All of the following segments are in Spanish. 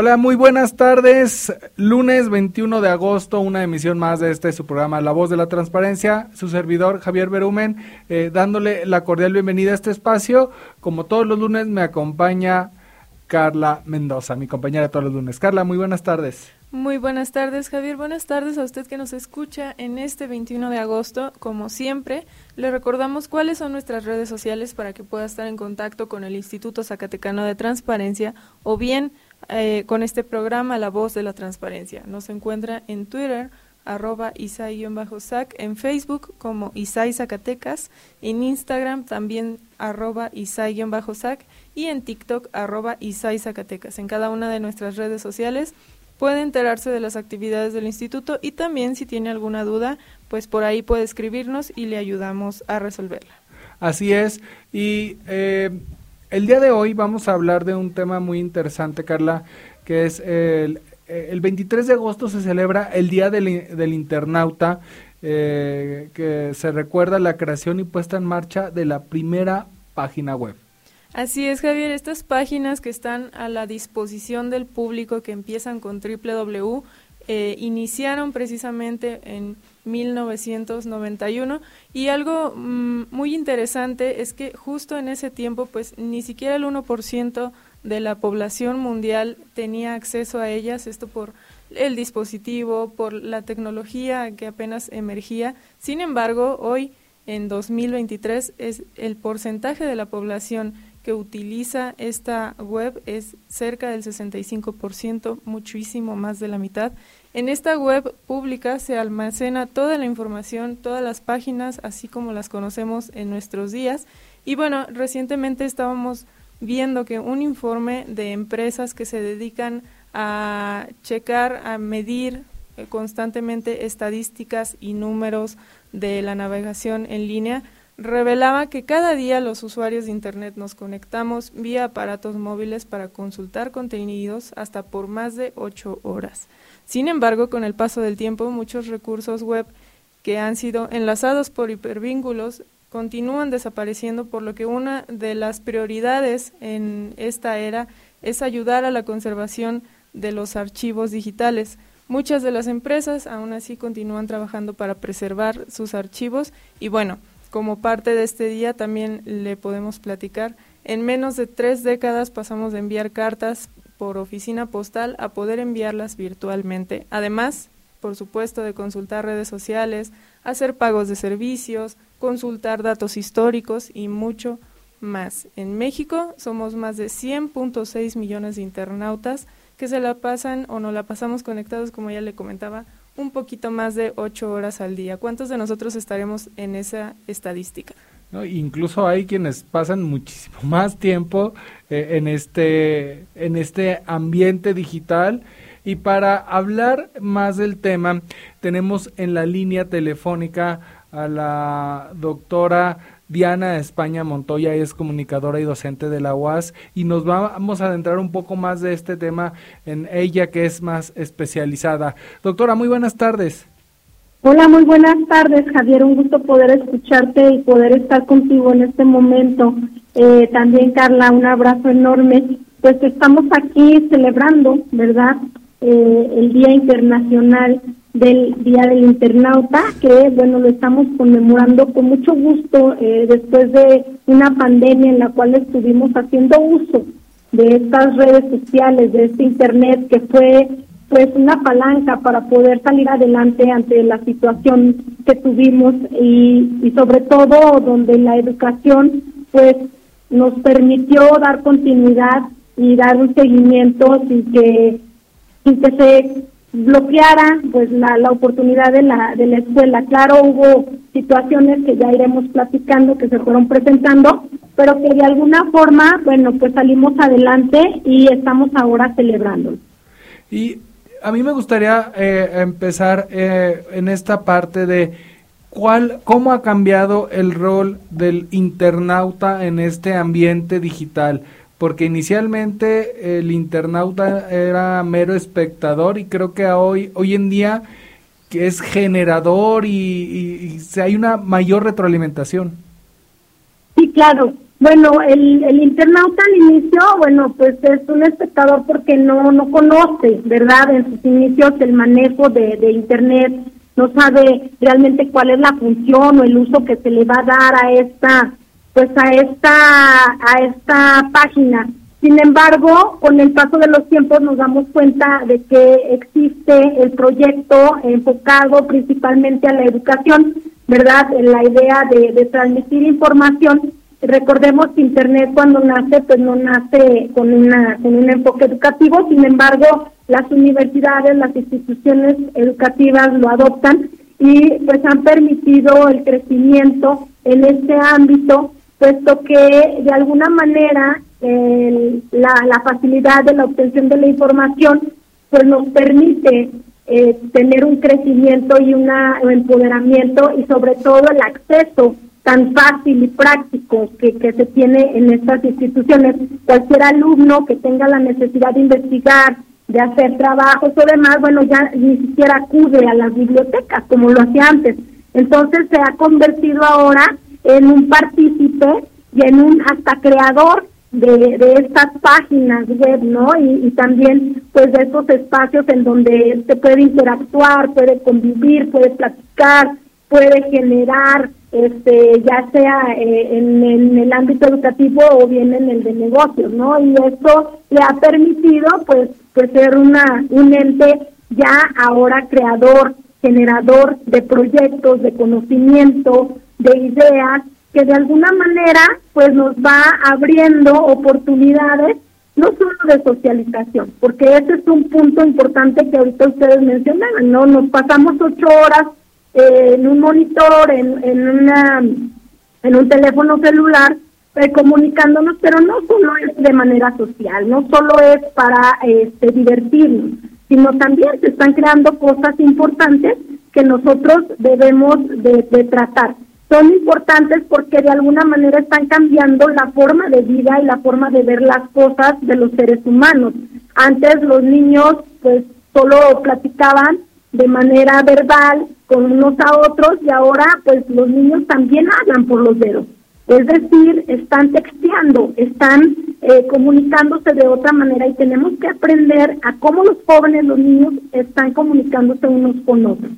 Hola, muy buenas tardes. Lunes 21 de agosto, una emisión más de este su programa La Voz de la Transparencia. Su servidor Javier Berumen, eh, dándole la cordial bienvenida a este espacio. Como todos los lunes me acompaña Carla Mendoza, mi compañera de todos los lunes. Carla, muy buenas tardes. Muy buenas tardes, Javier. Buenas tardes a usted que nos escucha en este 21 de agosto. Como siempre, le recordamos cuáles son nuestras redes sociales para que pueda estar en contacto con el Instituto Zacatecano de Transparencia o bien eh, con este programa La Voz de la Transparencia. Nos encuentra en Twitter, arroba Isai-Sac, en Facebook como Isai Zacatecas, en Instagram también arroba Isai-Sac y en TikTok arroba Isai Zacatecas. En cada una de nuestras redes sociales puede enterarse de las actividades del instituto y también si tiene alguna duda, pues por ahí puede escribirnos y le ayudamos a resolverla. Así es, y eh, el día de hoy vamos a hablar de un tema muy interesante, Carla, que es el, el 23 de agosto se celebra el Día del, Internauta, eh, que se recuerda la creación y puesta en marcha de la primera página web. Así es, Javier. Estas páginas que están a la disposición del público, que empiezan con www, eh, iniciaron precisamente en 1991 y algo mm, muy interesante es que justo en ese tiempo pues ni siquiera el 1% de la población mundial tenía acceso a ellas, esto por el dispositivo, por la tecnología que apenas emergía. Sin embargo, hoy en 2023 es el porcentaje de la población que utiliza esta web es cerca del 65%, muchísimo más de la mitad. En esta web pública se almacena toda la información, todas las páginas, así como las conocemos en nuestros días. Y bueno, recientemente estábamos viendo que un informe de empresas que se dedican a checar, a medir eh, constantemente estadísticas y números de la navegación en línea, revelaba que cada día los usuarios de Internet nos conectamos vía aparatos móviles para consultar contenidos hasta por más de ocho horas. Sin embargo, con el paso del tiempo, muchos recursos web que han sido enlazados por hipervínculos continúan desapareciendo, por lo que una de las prioridades en esta era es ayudar a la conservación de los archivos digitales. Muchas de las empresas aún así continúan trabajando para preservar sus archivos y bueno, como parte de este día también le podemos platicar. En menos de tres décadas pasamos de enviar cartas por oficina postal a poder enviarlas virtualmente. Además, por supuesto, de consultar redes sociales, hacer pagos de servicios, consultar datos históricos y mucho más. En México somos más de 100.6 millones de internautas que se la pasan o no la pasamos conectados, como ya le comentaba, un poquito más de ocho horas al día. ¿Cuántos de nosotros estaremos en esa estadística? No, incluso hay quienes pasan muchísimo más tiempo eh, en este en este ambiente digital y para hablar más del tema tenemos en la línea telefónica a la doctora Diana España Montoya es comunicadora y docente de la UAS y nos vamos a adentrar un poco más de este tema en ella que es más especializada. Doctora, muy buenas tardes. Hola, muy buenas tardes, Javier. Un gusto poder escucharte y poder estar contigo en este momento. Eh, también, Carla, un abrazo enorme. Pues estamos aquí celebrando, ¿verdad? Eh, el Día Internacional del Día del Internauta, que bueno, lo estamos conmemorando con mucho gusto eh, después de una pandemia en la cual estuvimos haciendo uso de estas redes sociales, de este Internet, que fue pues una palanca para poder salir adelante ante la situación que tuvimos y, y sobre todo donde la educación pues nos permitió dar continuidad y dar un seguimiento sin que sin que se bloqueara pues la, la oportunidad de la, de la escuela. Claro, hubo situaciones que ya iremos platicando, que se fueron presentando, pero que de alguna forma, bueno, pues salimos adelante y estamos ahora celebrando. Y a mí me gustaría eh, empezar eh, en esta parte de cuál, cómo ha cambiado el rol del internauta en este ambiente digital porque inicialmente el internauta era mero espectador y creo que hoy, hoy en día que es generador y, y, hay una mayor retroalimentación. Sí, claro. Bueno, el, el internauta al inicio, bueno, pues es un espectador porque no no conoce, ¿verdad? En sus inicios el manejo de, de Internet, no sabe realmente cuál es la función o el uso que se le va a dar a esta pues a esta a esta página. Sin embargo, con el paso de los tiempos nos damos cuenta de que existe el proyecto enfocado principalmente a la educación, ¿verdad? La idea de, de transmitir información. Recordemos que Internet cuando nace, pues no nace con, una, con un enfoque educativo, sin embargo, las universidades, las instituciones educativas lo adoptan y pues han permitido el crecimiento en este ámbito puesto que de alguna manera la, la, facilidad de la obtención de la información pues nos permite eh, tener un crecimiento y un empoderamiento y sobre todo el acceso tan fácil y práctico que, que se tiene en estas instituciones. Cualquier alumno que tenga la necesidad de investigar, de hacer trabajos o demás, bueno, ya ni siquiera acude a las bibliotecas como lo hacía antes. Entonces se ha convertido ahora en un partícipe y en un hasta creador de, de estas páginas web, ¿no? Y, también pues de esos espacios en donde se puede interactuar, puede convivir, puede platicar, puede generar, este, ya sea eh, en, el ámbito educativo o bien en el de negocios, ¿no? Y esto le ha permitido pues, pues ser una, un ente ya ahora creador, generador de proyectos, de conocimiento, de ideas que de alguna manera pues nos va abriendo oportunidades no solo de socialización, porque ese es un punto importante que ahorita ustedes mencionaban, ¿no? Nos pasamos ocho horas eh, en un monitor, en, en, una, en un teléfono celular, eh, comunicándonos, pero no solo es de manera social, no solo es para este, divertirnos, sino también se están creando cosas importantes que nosotros debemos de tratar son importantes porque de alguna manera están cambiando la forma de vida y la forma de ver las cosas de los seres humanos. Antes los niños pues solo platicaban de manera verbal con unos a otros y ahora pues los niños también hablan por los dedos. Es decir, están texteando, están eh, comunicándose de otra manera y tenemos que aprender a cómo los jóvenes, los niños están comunicándose unos con otros.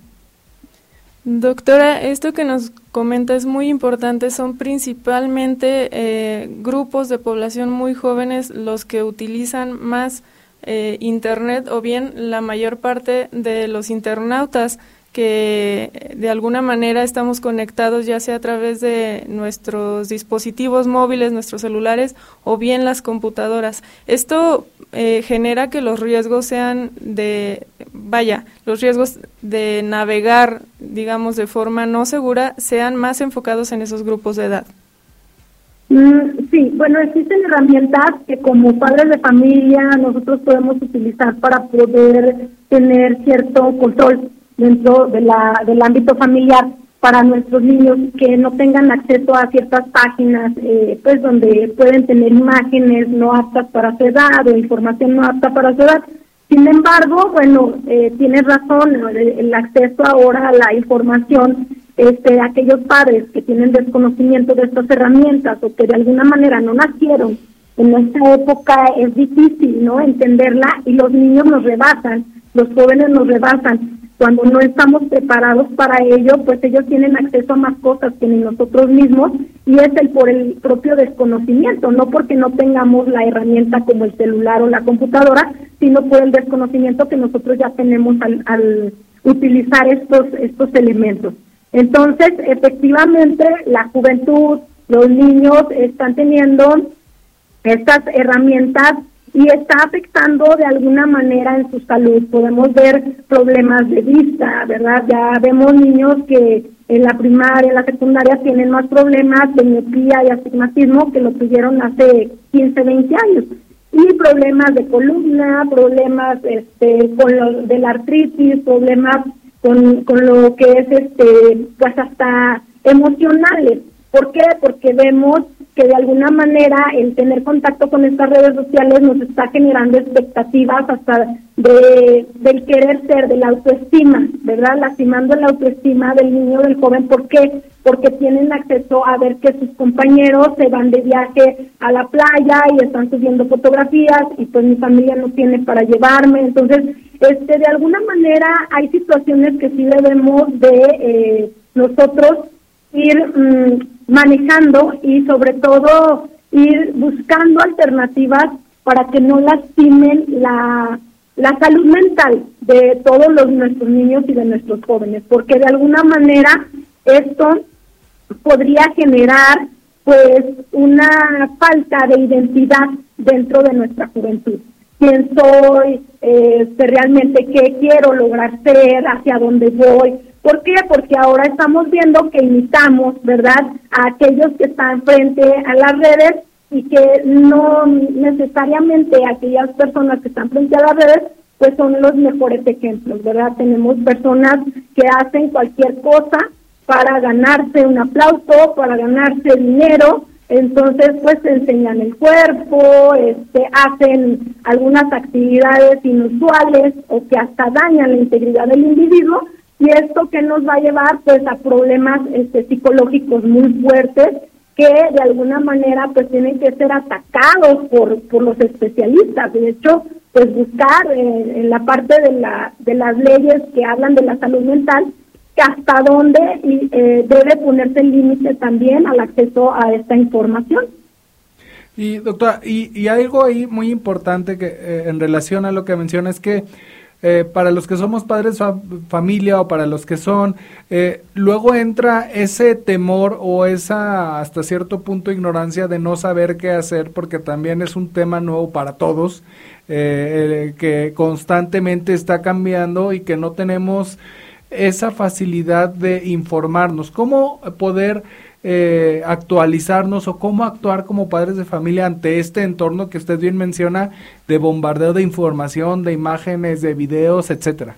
Doctora, esto que nos comenta es muy importante. Son principalmente eh, grupos de población muy jóvenes los que utilizan más eh, Internet o bien la mayor parte de los internautas que de alguna manera estamos conectados ya sea a través de nuestros dispositivos móviles, nuestros celulares o bien las computadoras. Esto eh, genera que los riesgos sean de, vaya, los riesgos de navegar, digamos, de forma no segura, sean más enfocados en esos grupos de edad. Mm, sí, bueno, existen herramientas que como padres de familia nosotros podemos utilizar para poder tener cierto control dentro de la, del ámbito familiar para nuestros niños que no tengan acceso a ciertas páginas, eh, pues donde pueden tener imágenes no aptas para su edad o información no apta para su edad. Sin embargo, bueno, eh, tienes razón, el, acceso ahora a la información, este, aquellos padres que tienen desconocimiento de estas herramientas o que de alguna manera no nacieron en esta época es difícil, ¿no? Entenderla y los niños nos rebasan, los jóvenes nos rebasan cuando no estamos preparados para ello, pues ellos tienen acceso a más cosas que ni nosotros mismos y es el por el propio desconocimiento, no porque no tengamos la herramienta como el celular o la computadora, sino por el desconocimiento que nosotros ya tenemos al, al utilizar estos estos elementos. Entonces, efectivamente, la juventud, los niños están teniendo estas herramientas y está afectando de alguna manera en su salud. Podemos ver problemas de vista, ¿verdad? Ya vemos niños que en la primaria, en la secundaria tienen más problemas de miopía y astigmatismo que lo tuvieron hace 15, 20 años. Y problemas de columna, problemas este, con lo de la artritis, problemas con, con lo que es este, pues hasta emocionales. ¿Por qué? Porque vemos que de alguna manera el tener contacto con estas redes sociales nos está generando expectativas hasta de del querer ser, de la autoestima, ¿verdad? Lastimando la autoestima del niño, del joven. ¿Por qué? Porque tienen acceso a ver que sus compañeros se van de viaje a la playa y están subiendo fotografías y pues mi familia no tiene para llevarme. Entonces, este de alguna manera hay situaciones que sí debemos de eh, nosotros ir mm, manejando y sobre todo ir buscando alternativas para que no lastimen la, la salud mental de todos los nuestros niños y de nuestros jóvenes, porque de alguna manera esto podría generar pues una falta de identidad dentro de nuestra juventud. ¿Quién soy? Este, ¿Realmente qué quiero lograr ser? ¿Hacia dónde voy? ¿Por qué? Porque ahora estamos viendo que imitamos, ¿verdad?, a aquellos que están frente a las redes y que no necesariamente aquellas personas que están frente a las redes pues son los mejores ejemplos, ¿verdad? Tenemos personas que hacen cualquier cosa para ganarse un aplauso, para ganarse dinero, entonces pues enseñan el cuerpo, este, hacen algunas actividades inusuales o que hasta dañan la integridad del individuo y esto que nos va a llevar pues a problemas este, psicológicos muy fuertes que de alguna manera pues tienen que ser atacados por, por los especialistas. De hecho, pues buscar en la parte de, la, de las leyes que hablan de la salud mental, que hasta dónde eh, debe ponerse el límite también al acceso a esta información. Y doctora, y, y algo ahí muy importante que eh, en relación a lo que menciona es que eh, para los que somos padres familia o para los que son, eh, luego entra ese temor o esa hasta cierto punto ignorancia de no saber qué hacer porque también es un tema nuevo para todos eh, que constantemente está cambiando y que no tenemos esa facilidad de informarnos. ¿Cómo poder eh, actualizarnos o cómo actuar como padres de familia ante este entorno que usted bien menciona de bombardeo de información, de imágenes, de videos, etcétera?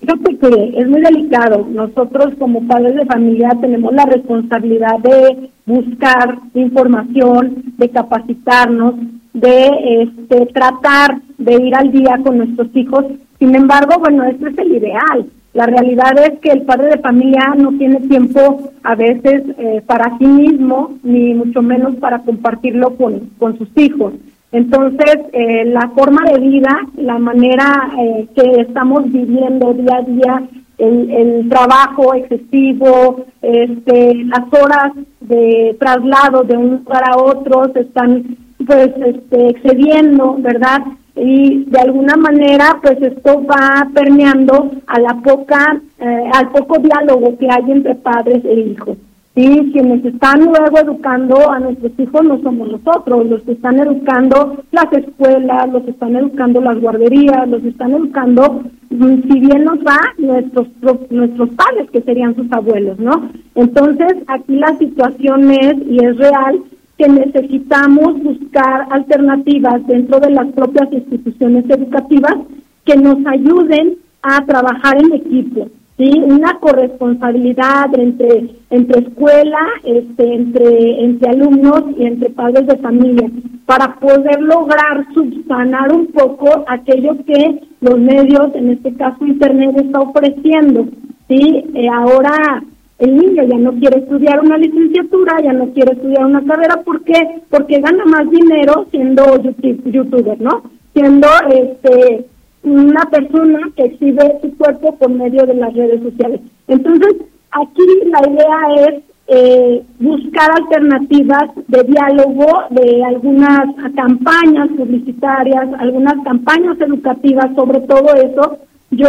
Fíjate que es muy delicado. Nosotros como padres de familia tenemos la responsabilidad de buscar información, de capacitarnos, de este, tratar de ir al día con nuestros hijos. Sin embargo, bueno, esto es el ideal. La realidad es que el padre de familia no tiene tiempo a veces eh, para sí mismo, ni mucho menos para compartirlo con, con sus hijos. Entonces, eh, la forma de vida, la manera eh, que estamos viviendo día a día, el, el trabajo excesivo, este, las horas de traslado de un lugar a otro se están pues este, excediendo, ¿verdad? Y de alguna manera pues esto va permeando a la poca eh, al poco diálogo que hay entre padres e hijos. Sí quienes están luego educando a nuestros hijos no somos nosotros. Los que están educando las escuelas los que están educando las guarderías los que están educando mm, si bien nos va nuestros nuestros padres que serían sus abuelos no entonces aquí la situación es y es real que necesitamos buscar alternativas dentro de las propias instituciones educativas que nos ayuden a trabajar en equipo, sí, una corresponsabilidad entre entre escuela, este, entre entre alumnos y entre padres de familia para poder lograr subsanar un poco aquello que los medios, en este caso Internet, está ofreciendo, sí, eh, ahora el niño ya no quiere estudiar una licenciatura, ya no quiere estudiar una carrera, ¿por qué? Porque gana más dinero siendo youtuber, ¿no? Siendo este una persona que exhibe su cuerpo por medio de las redes sociales. Entonces, aquí la idea es eh, buscar alternativas de diálogo, de algunas campañas publicitarias, algunas campañas educativas sobre todo eso, yo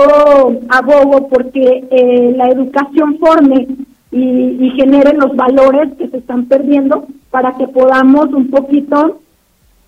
abogo porque eh, la educación forme y, genere los valores que se están perdiendo para que podamos un poquito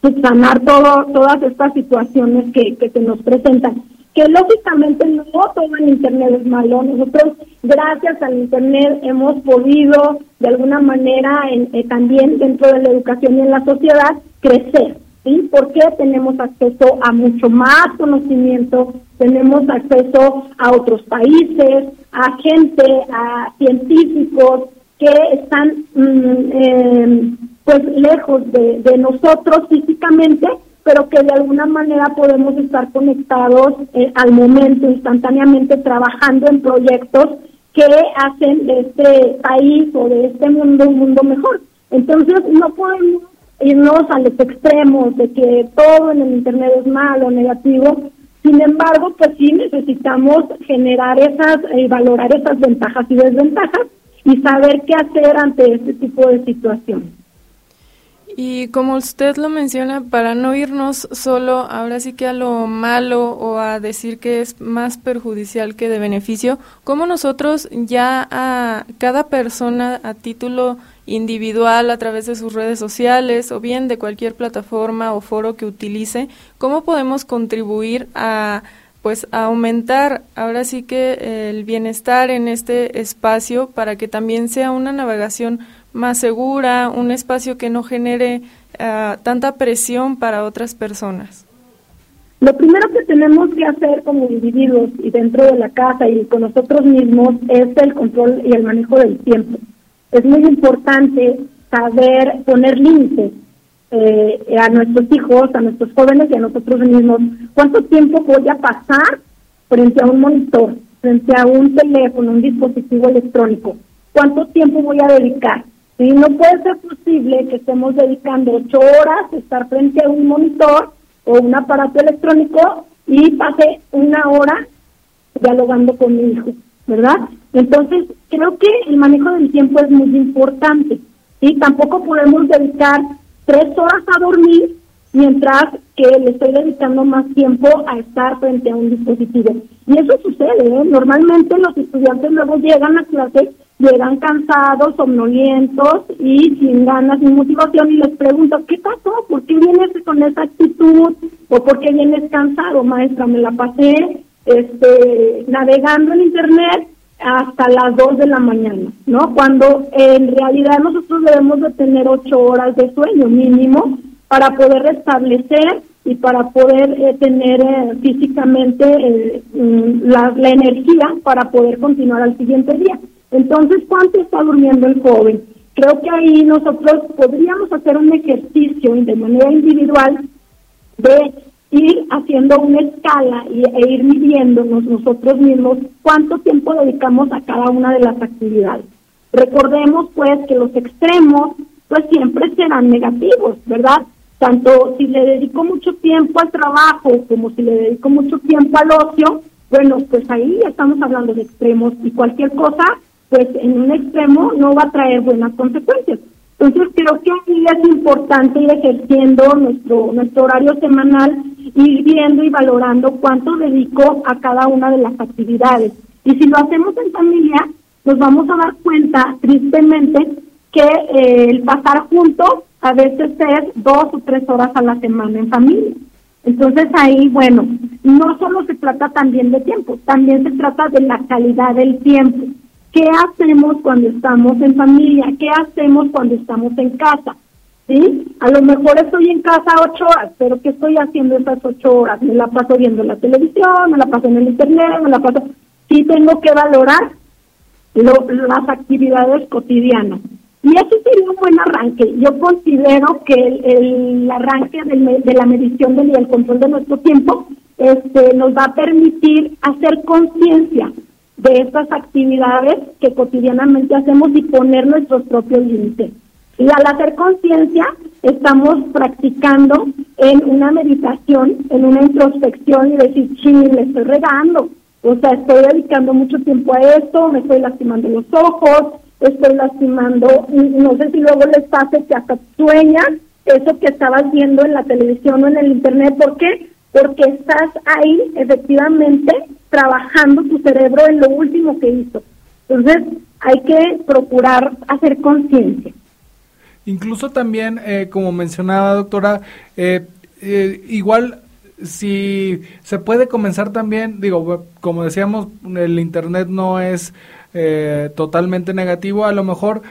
subsanar todo, todas estas situaciones que, se nos presentan. Que lógicamente no todo en Internet es malo. Nosotros, gracias al Internet, hemos podido, de alguna manera, en, eh, también dentro de la educación y en la sociedad, crecer. ¿Sí? Porque tenemos acceso a mucho más conocimiento, tenemos acceso a otros países, a gente, a científicos que están mm, eh, pues lejos de, de nosotros físicamente, pero que de alguna manera podemos estar conectados eh, al momento, instantáneamente, trabajando en proyectos que hacen de este país o de este mundo un mundo mejor. Entonces, no podemos irnos a los extremos de que todo en el Internet es malo, negativo. Sin embargo, pues sí necesitamos generar esas y valorar esas ventajas y desventajas y saber qué hacer ante este tipo de situaciones. Y como usted lo menciona, para no irnos solo ahora sí que a lo malo o a decir que es más perjudicial que de beneficio, ¿cómo nosotros ya a cada persona a título individual a través de sus redes sociales o bien de cualquier plataforma o foro que utilice, cómo podemos contribuir a pues aumentar ahora sí que el bienestar en este espacio para que también sea una navegación más segura, un espacio que no genere uh, tanta presión para otras personas? Lo primero que tenemos que hacer como individuos y dentro de la casa y con nosotros mismos es el control y el manejo del tiempo. Es muy importante saber poner límites eh, a nuestros hijos, a nuestros jóvenes y a nosotros mismos. ¿Cuánto tiempo voy a pasar frente a un monitor, frente a un teléfono, un dispositivo electrónico? ¿Cuánto tiempo voy a dedicar? Y no puede ser posible que estemos dedicando ocho horas a estar frente a un monitor o un aparato electrónico y pase una hora dialogando con mi hijo, ¿verdad? Entonces, creo que el manejo del tiempo es muy importante. Y tampoco podemos dedicar tres horas a dormir mientras que le estoy dedicando más tiempo a estar frente a un dispositivo. Y eso sucede, ¿eh? Normalmente los estudiantes luego llegan a clase llegan cansados, somnolientos y sin ganas, sin motivación y les pregunto, ¿qué pasó? ¿Por qué vienes con esa actitud? ¿O por qué vienes cansado, maestra? Me la pasé este, navegando en internet hasta las 2 de la mañana, ¿no? Cuando en realidad nosotros debemos de tener 8 horas de sueño mínimo para poder restablecer y para poder eh, tener eh, físicamente eh, mm, la, la energía para poder continuar al siguiente día. Entonces, ¿cuánto está durmiendo el joven? Creo que ahí nosotros podríamos hacer un ejercicio de manera individual de ir haciendo una escala y, e ir midiéndonos nosotros mismos cuánto tiempo dedicamos a cada una de las actividades. Recordemos pues que los extremos pues siempre serán negativos, ¿verdad? Tanto si le dedico mucho tiempo al trabajo como si le dedico mucho tiempo al ocio, bueno, pues ahí estamos hablando de extremos y cualquier cosa pues en un extremo no va a traer buenas consecuencias. Entonces creo que aquí es importante ir ejerciendo nuestro, nuestro horario semanal, ir viendo y valorando cuánto dedico a cada una de las actividades. Y si lo hacemos en familia, nos vamos a dar cuenta, tristemente, que eh, el pasar juntos a veces es dos o tres horas a la semana en familia. Entonces ahí, bueno, no solo se trata también de tiempo, también se trata de la calidad del tiempo. ¿Qué hacemos cuando estamos en familia? ¿Qué hacemos cuando estamos en casa? ¿Sí? A lo mejor estoy en casa ocho horas, pero ¿qué estoy haciendo esas ocho horas? Me la paso viendo la televisión, me la paso en el internet, me la paso... Sí tengo que valorar las actividades cotidianas. Y eso sería un buen arranque. Yo considero que el, arranque de la medición del, y el control de nuestro tiempo este, nos va a permitir hacer conciencia de estas actividades que cotidianamente hacemos y poner nuestros propios límites. Y al hacer conciencia, estamos practicando en una meditación, en una introspección y decir, sí, le estoy regando. O sea, estoy dedicando mucho tiempo a esto, me estoy lastimando los ojos, estoy lastimando, no sé si luego les pase que hasta sueñan eso que estabas viendo en la televisión o en el internet. ¿Por qué? Porque estás ahí efectivamente trabajando tu cerebro en lo último que hizo. Entonces, hay que procurar hacer conciencia. Incluso también, eh, como mencionaba doctora, eh, eh, igual si se puede comenzar también, digo, como decíamos, el Internet no es totalmente negativo, a lo mejor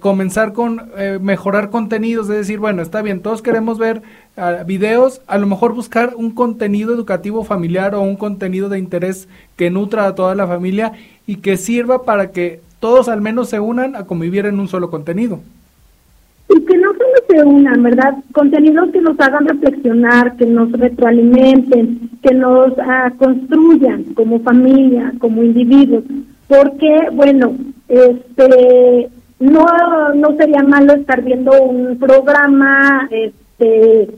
comenzar con mejorar contenidos, es decir, bueno, está bien, todos queremos ver uh, videos, a lo mejor buscar un contenido educativo familiar o un contenido de interés que nutra a toda la familia y que sirva para que todos al menos se unan a convivir en un solo contenido. Y que no solo se unan, ¿verdad? Contenidos que nos hagan reflexionar, que nos retroalimenten, que nos uh, construyan como familia, como individuos. Porque, bueno, este no no sería malo estar viendo un programa este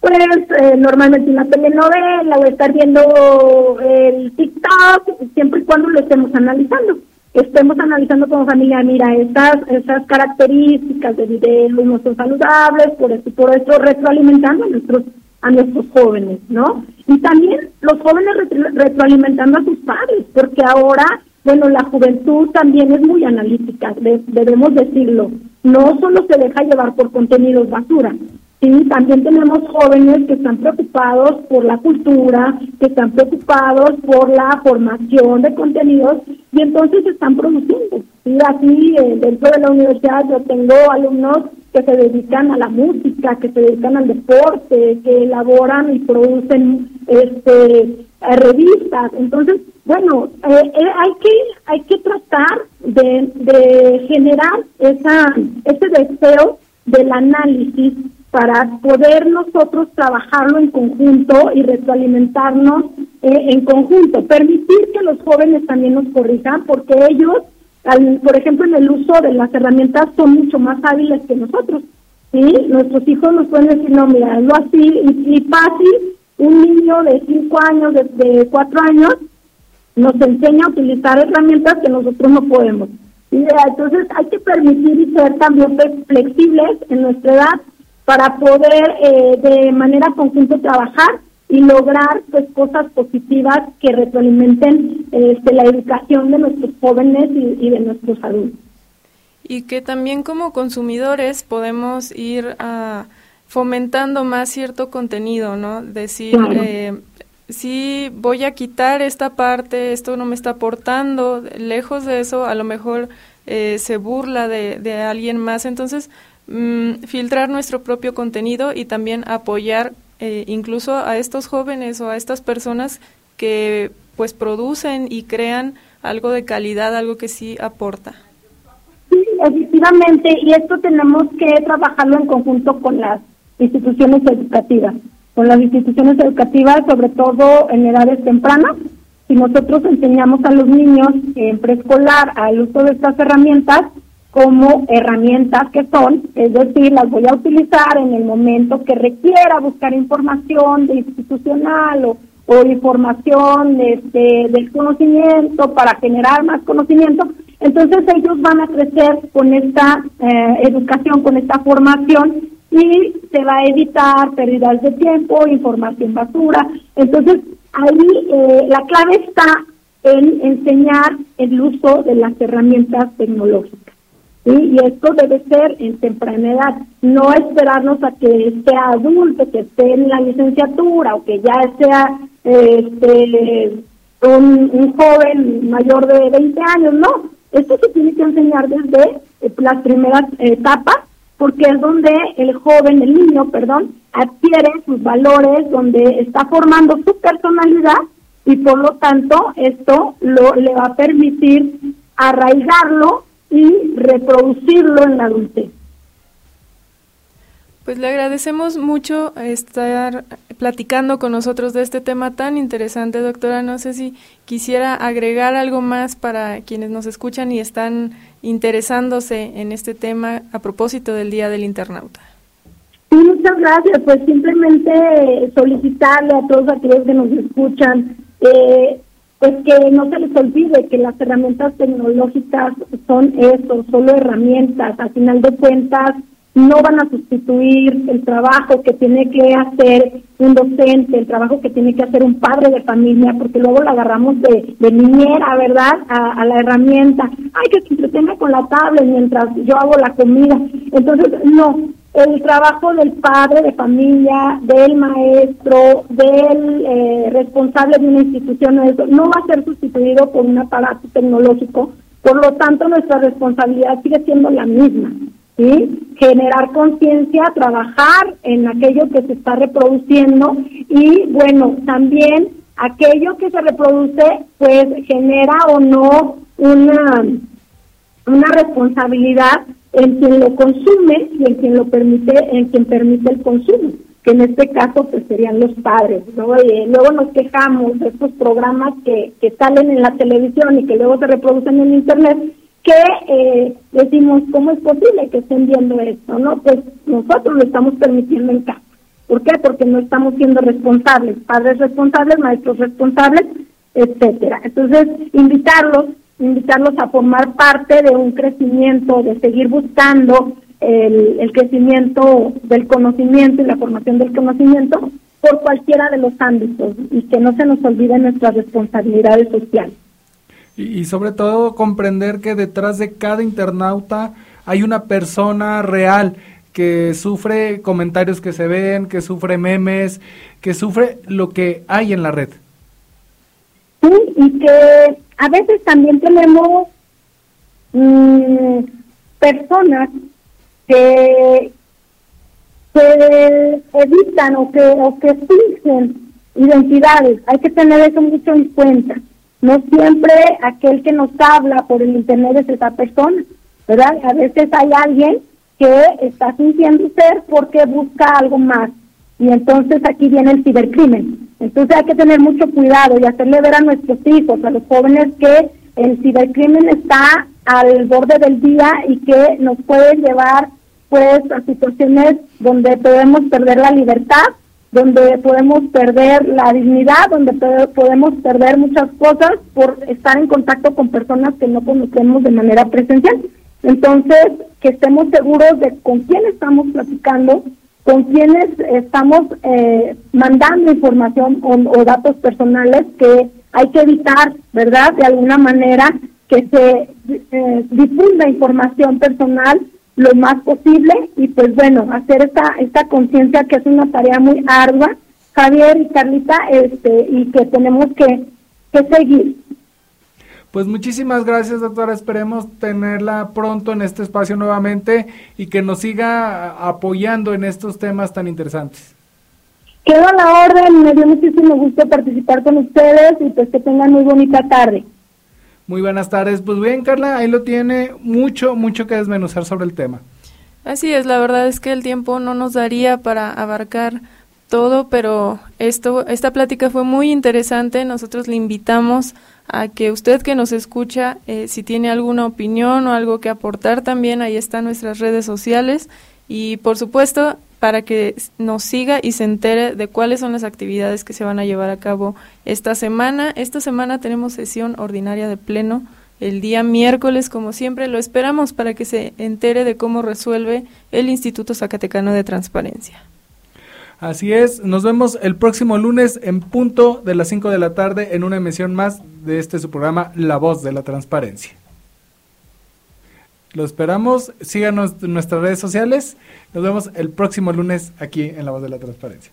pues eh, normalmente una telenovela o estar viendo el TikTok siempre y cuando lo estemos analizando estemos analizando como familia, mira, estas, estas características de video no son saludables, por eso, por eso retroalimentando a nuestros, a nuestros jóvenes, ¿no? Y también los jóvenes retroalimentando a sus padres, porque ahora, bueno, la juventud también es muy analítica, debemos decirlo. No solo se deja llevar por contenidos basura, Sí, también tenemos jóvenes que están preocupados por la cultura, que están preocupados por la formación de contenidos y entonces están produciendo. Sí, así eh, dentro de la universidad yo tengo alumnos que se dedican a la música, que se dedican al deporte, que elaboran y producen este eh, revistas. Entonces, bueno, eh, hay que hay que tratar de, de generar esa ese deseo del análisis para poder nosotros trabajarlo en conjunto y retroalimentarnos eh, en conjunto, permitir que los jóvenes también nos corrijan, porque ellos, por ejemplo, en el uso de las herramientas son mucho más hábiles que nosotros. ¿sí? Nuestros hijos nos pueden decir, no, mira, hazlo así y, fácil. Un niño de 5 años, de, de 4 años, nos enseña a utilizar herramientas que nosotros no podemos. Entonces hay que permitir y ser también flexibles en nuestra edad para poder eh, de manera conjunta trabajar y lograr pues cosas positivas que retroalimenten este, la educación de nuestros jóvenes y, de nuestros adultos. Y que también como consumidores podemos ir a, fomentando más cierto contenido, ¿no? Decir, eh, si voy a quitar esta parte, esto no me está aportando, lejos de eso, a lo mejor eh, se burla de, de alguien más. Entonces, Mm, filtrar nuestro propio contenido y también apoyar eh, incluso a estos jóvenes o a estas personas que pues producen y crean algo de calidad, algo que sí aporta. Sí, efectivamente, y esto tenemos que trabajarlo en conjunto con las instituciones educativas, con las instituciones educativas, sobre todo en edades tempranas. Si nosotros enseñamos a los niños en preescolar al uso de estas herramientas, como herramientas que son, es decir, las voy a utilizar en el momento que requiera buscar información de institucional o, información este, del conocimiento para generar más conocimiento, entonces ellos van a crecer con esta eh, educación, con esta formación y se va a evitar pérdidas de tiempo, información basura. Entonces ahí eh, la clave está en enseñar el uso de las herramientas tecnológicas. Y esto debe ser en temprana edad, no esperarnos a que sea adulto, que esté en la licenciatura o que ya sea este, un, joven mayor de 20 años, no. Esto se tiene que enseñar desde eh, las primeras etapas, porque es donde el joven, el niño, perdón, adquiere sus valores, donde está formando su personalidad y por lo tanto esto lo, le va a permitir arraigarlo y reproducirlo en la adultez. Pues le agradecemos mucho estar platicando con nosotros de este tema tan interesante, doctora. No sé si quisiera agregar algo más para quienes nos escuchan y están interesándose en este tema a propósito del Día del Internauta. Sí, muchas gracias. Pues simplemente solicitarle a todos aquellos que nos escuchan eh, pues que no se les olvide que las herramientas tecnológicas son eso, solo herramientas. Al final de cuentas, no van a sustituir el trabajo que tiene que hacer un docente, el trabajo que tiene que hacer un padre de familia, porque luego la agarramos de, de niñera, ¿verdad? A, la herramienta. Ay, que se entretenga con la tablet mientras yo hago la comida. Entonces, no, el trabajo del padre de familia, del maestro, del eh, responsable de una institución, no va a ser sustituido por un aparato tecnológico, por lo tanto nuestra responsabilidad sigue siendo la misma, ¿sí? Generar conciencia, trabajar en aquello que se está reproduciendo y bueno, también aquello que se reproduce pues genera o no una, una responsabilidad en quien lo consume y en quien lo permite, en quien permite el consumo, que en este caso pues serían los padres. ¿no? Y luego nos quejamos de estos programas que, que salen en la televisión y que luego se reproducen en internet, que eh, decimos, ¿cómo es posible que estén viendo esto? no Pues nosotros lo estamos permitiendo en casa. ¿Por qué? Porque no estamos siendo responsables, padres responsables, maestros responsables, etcétera. Entonces, invitarlos invitarlos a formar parte de un crecimiento, de seguir buscando el, el crecimiento del conocimiento y la formación del conocimiento por cualquiera de los ámbitos y que no se nos olviden nuestras responsabilidades sociales. Y, sobre todo comprender que detrás de cada internauta hay una persona real que sufre comentarios que se ven, que sufre memes, que sufre lo que hay en la red. Sí, y que a veces también tenemos mm, personas que, que evitan o que, o que fingen identidades. Hay que tener eso mucho en cuenta. No siempre aquel que nos habla por el internet es esa persona, ¿verdad? A veces hay alguien que está fingiendo ser porque busca algo más. Y entonces aquí viene el cibercrimen. Entonces hay que tener mucho cuidado y hacerle ver a nuestros hijos, a los jóvenes, que el cibercrimen está al borde del día y que nos puede llevar pues a situaciones donde podemos perder la libertad, donde podemos perder la dignidad, donde podemos perder muchas cosas por estar en contacto con personas que no conocemos de manera presencial. Entonces, que estemos seguros de con quién estamos platicando, con quienes estamos eh, mandando información o, datos personales que hay que evitar, ¿verdad? De alguna manera que se eh, difunda información personal lo más posible y pues bueno, hacer esta, esta conciencia que es una tarea muy ardua, Javier y Carlita, este, y que tenemos que, que seguir. Pues muchísimas gracias, doctora. Esperemos tenerla pronto en este espacio nuevamente y que nos siga apoyando en estos temas tan interesantes. Quedo a la orden, me dio muchísimo gusto participar con ustedes y pues que tengan muy bonita tarde. Muy buenas tardes. Pues bien, Carla, ahí lo tiene mucho, mucho que desmenuzar sobre el tema. Así es, la verdad es que el tiempo no nos daría para abarcar todo, pero esto, esta plática fue muy interesante. Nosotros le invitamos a que usted que nos escucha, eh, si tiene alguna opinión o algo que aportar también, ahí están nuestras redes sociales y por supuesto para que nos siga y se entere de cuáles son las actividades que se van a llevar a cabo esta semana. Esta semana tenemos sesión ordinaria de pleno el día miércoles, como siempre, lo esperamos para que se entere de cómo resuelve el Instituto Zacatecano de Transparencia. Así es, nos vemos el próximo lunes en punto de las 5 de la tarde en una emisión más de este su programa La Voz de la Transparencia. Lo esperamos, síganos en nuestras redes sociales. Nos vemos el próximo lunes aquí en La Voz de la Transparencia.